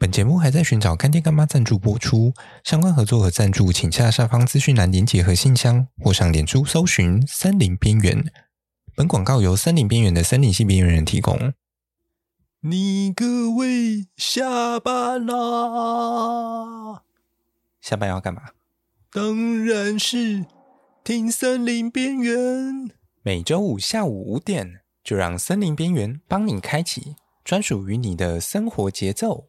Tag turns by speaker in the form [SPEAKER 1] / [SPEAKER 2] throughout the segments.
[SPEAKER 1] 本节目还在寻找干爹干妈赞助播出，相关合作和赞助，请下下方资讯栏连结和信箱，或上脸书搜寻“森林边缘”。本广告由森林边缘的森林系边缘人提供。你各位下班啦？下班要干嘛？当然是听森林边缘。每周五下午五点，就让森林边缘帮你开启专属于你的生活节奏。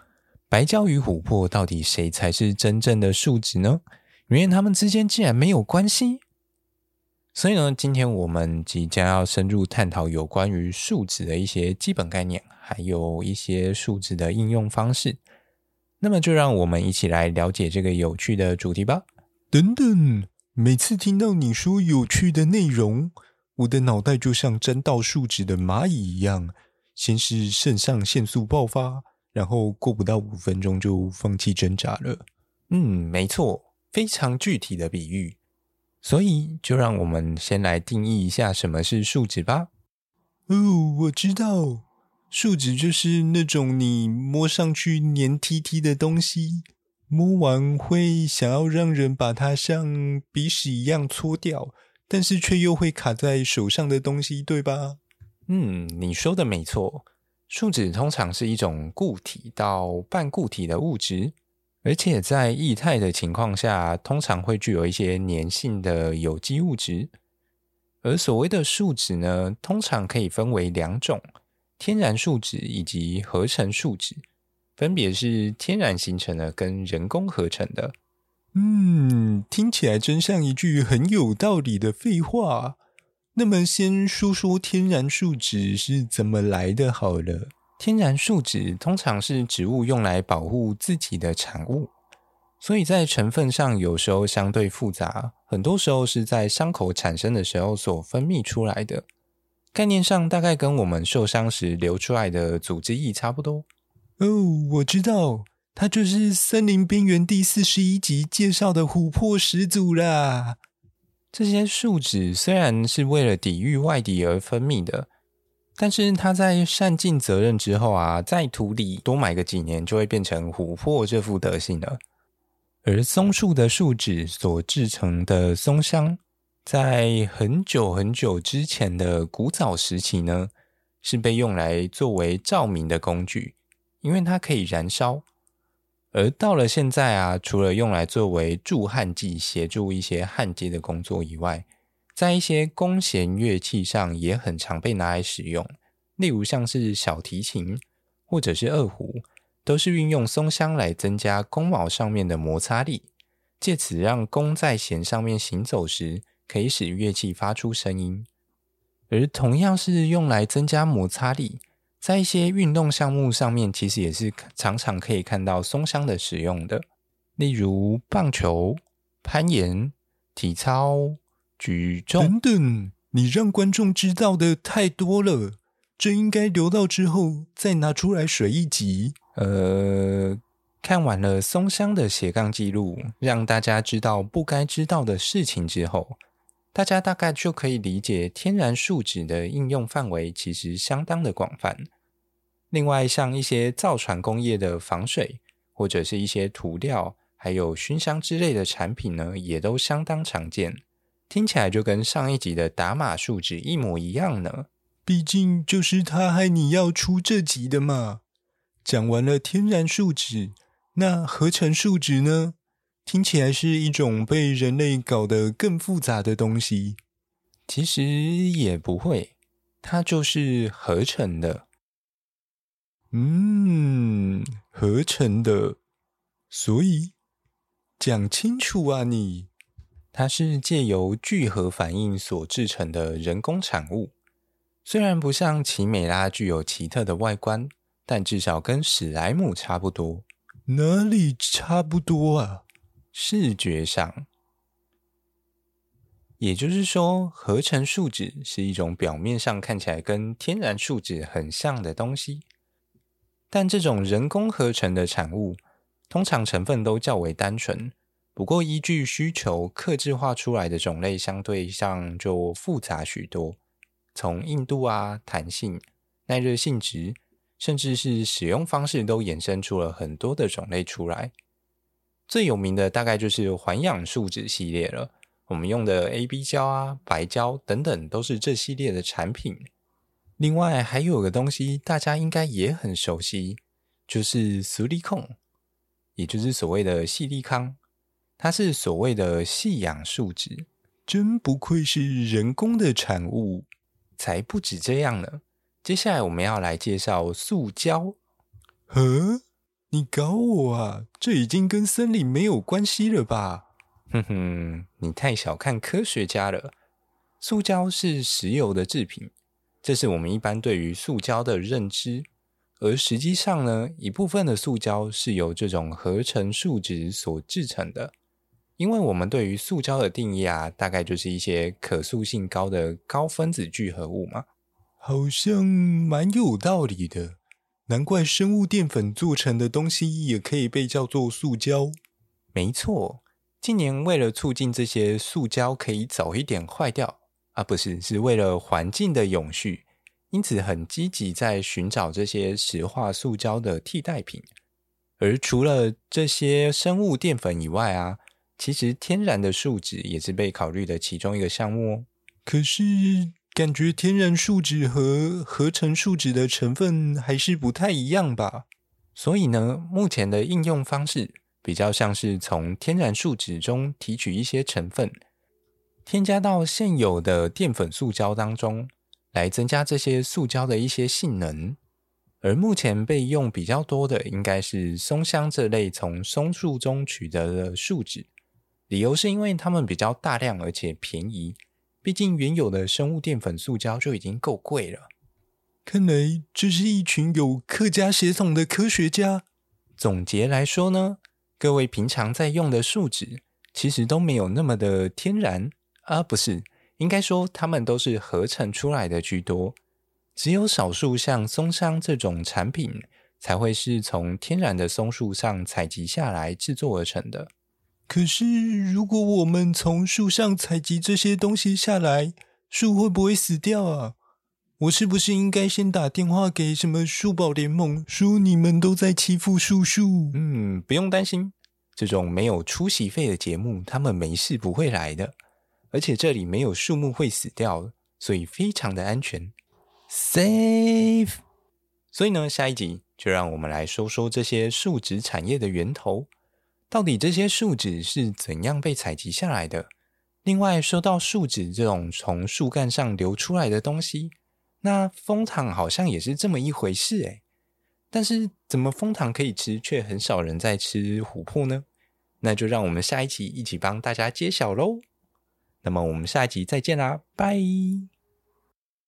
[SPEAKER 1] 白胶与琥珀到底谁才是真正的树脂呢？因为它们之间竟然没有关系。所以呢，今天我们即将要深入探讨有关于树脂的一些基本概念，还有一些树脂的应用方式。那么，就让我们一起来了解这个有趣的主题吧。等等，每次听到你说有趣的内容，我的脑袋就像沾到树脂的蚂蚁一样，先是肾上腺素爆发。然后过不到五分钟就放弃挣扎了。嗯，没错，非常具体的比喻。所以就让我们先来定义一下什么是树脂吧。哦，我知道，树脂就是那种你摸上去黏 T T 的东西，摸完会想要让人把它像鼻屎一样搓掉，但是却又会卡在手上的东西，对吧？嗯，你说的没错。树脂通常是一种固体到半固体的物质，而且在液态的情况下，通常会具有一些粘性的有机物质。而所谓的树脂呢，通常可以分为两种：天然树脂以及合成树脂，分别是天然形成的跟人工合成的。嗯，听起来真像一句很有道理的废话。那么，先说说天然树脂是怎么来的好了。天然树脂通常是植物用来保护自己的产物，所以在成分上有时候相对复杂，很多时候是在伤口产生的时候所分泌出来的。概念上大概跟我们受伤时流出来的组织液差不多。哦，我知道，它就是森林边缘第四十一集介绍的琥珀始祖啦。这些树脂虽然是为了抵御外敌而分泌的，但是它在善尽责任之后啊，在土里多埋个几年，就会变成琥珀这副德行了。而松树的树脂所制成的松香，在很久很久之前的古早时期呢，是被用来作为照明的工具，因为它可以燃烧。而到了现在啊，除了用来作为助焊剂，协助一些焊接的工作以外，在一些弓弦乐器上也很常被拿来使用。例如像是小提琴或者是二胡，都是运用松香来增加弓毛上面的摩擦力，借此让弓在弦上面行走时，可以使乐器发出声音。而同样是用来增加摩擦力。在一些运动项目上面，其实也是常常可以看到松香的使用的，例如棒球、攀岩、体操、举重等等。你让观众知道的太多了，这应该留到之后再拿出来水一集。呃，看完了松香的斜杠记录，让大家知道不该知道的事情之后，大家大概就可以理解天然树脂的应用范围其实相当的广泛。另外，像一些造船工业的防水，或者是一些涂料，还有熏香之类的产品呢，也都相当常见。听起来就跟上一集的打码树脂一模一样呢。毕竟就是他害你要出这集的嘛。讲完了天然树脂，那合成树脂呢？听起来是一种被人类搞得更复杂的东西。其实也不会，它就是合成的。嗯，合成的。所以讲清楚啊你，你它是借由聚合反应所制成的人工产物。虽然不像奇美拉具有奇特的外观，但至少跟史莱姆差不多。
[SPEAKER 2] 哪里差不多啊？
[SPEAKER 1] 视觉上，也就是说，合成树脂是一种表面上看起来跟天然树脂很像的东西，但这种人工合成的产物，通常成分都较为单纯。不过，依据需求，克制化出来的种类相对上就复杂许多，从硬度啊、弹性、耐热性质，甚至是使用方式，都衍生出了很多的种类出来。最有名的大概就是环氧树脂系列了。我们用的 AB 胶啊、白胶等等，都是这系列的产品。另外还有个东西，大家应该也很熟悉，就是 silicone，也就是所谓的矽利康。它是所谓的矽氧树脂，
[SPEAKER 2] 真不愧是人工的产物。
[SPEAKER 1] 才不止这样呢！接下来我们要来介绍塑胶。
[SPEAKER 2] 呵？你搞我啊！这已经跟森林没有关系了吧？
[SPEAKER 1] 哼哼，你太小看科学家了。塑胶是石油的制品，这是我们一般对于塑胶的认知。而实际上呢，一部分的塑胶是由这种合成树脂所制成的。因为我们对于塑胶的定义啊，大概就是一些可塑性高的高分子聚合物嘛。
[SPEAKER 2] 好像蛮有道理的。难怪生物淀粉做成的东西也可以被叫做塑胶。
[SPEAKER 1] 没错，近年为了促进这些塑胶可以早一点坏掉啊，不是，是为了环境的永续，因此很积极在寻找这些石化塑胶的替代品。而除了这些生物淀粉以外啊，其实天然的树脂也是被考虑的其中一个项目哦。
[SPEAKER 2] 可是。感觉天然树脂和合成树脂的成分还是不太一样吧？
[SPEAKER 1] 所以呢，目前的应用方式比较像是从天然树脂中提取一些成分，添加到现有的淀粉塑胶当中，来增加这些塑胶的一些性能。而目前被用比较多的，应该是松香这类从松树中取得的树脂，理由是因为它们比较大量而且便宜。毕竟原有的生物淀粉塑胶就已经够贵了。
[SPEAKER 2] 看来这是一群有客家血统的科学家。
[SPEAKER 1] 总结来说呢，各位平常在用的树脂其实都没有那么的天然啊，不是，应该说它们都是合成出来的居多。只有少数像松香这种产品才会是从天然的松树上采集下来制作而成的。
[SPEAKER 2] 可是，如果我们从树上采集这些东西下来，树会不会死掉啊？我是不是应该先打电话给什么树保联盟，说你们都在欺负树树？
[SPEAKER 1] 嗯，不用担心，这种没有出席费的节目，他们没事不会来的。而且这里没有树木会死掉，所以非常的安全，safe。所以呢，下一集就让我们来说说这些树脂产业的源头。到底这些树脂是怎样被采集下来的？另外，说到树脂这种从树干上流出来的东西，那蜂糖好像也是这么一回事诶。但是，怎么蜂糖可以吃，却很少人在吃琥珀呢？那就让我们下一期一起帮大家揭晓喽。那么，我们下一集再见啦，拜。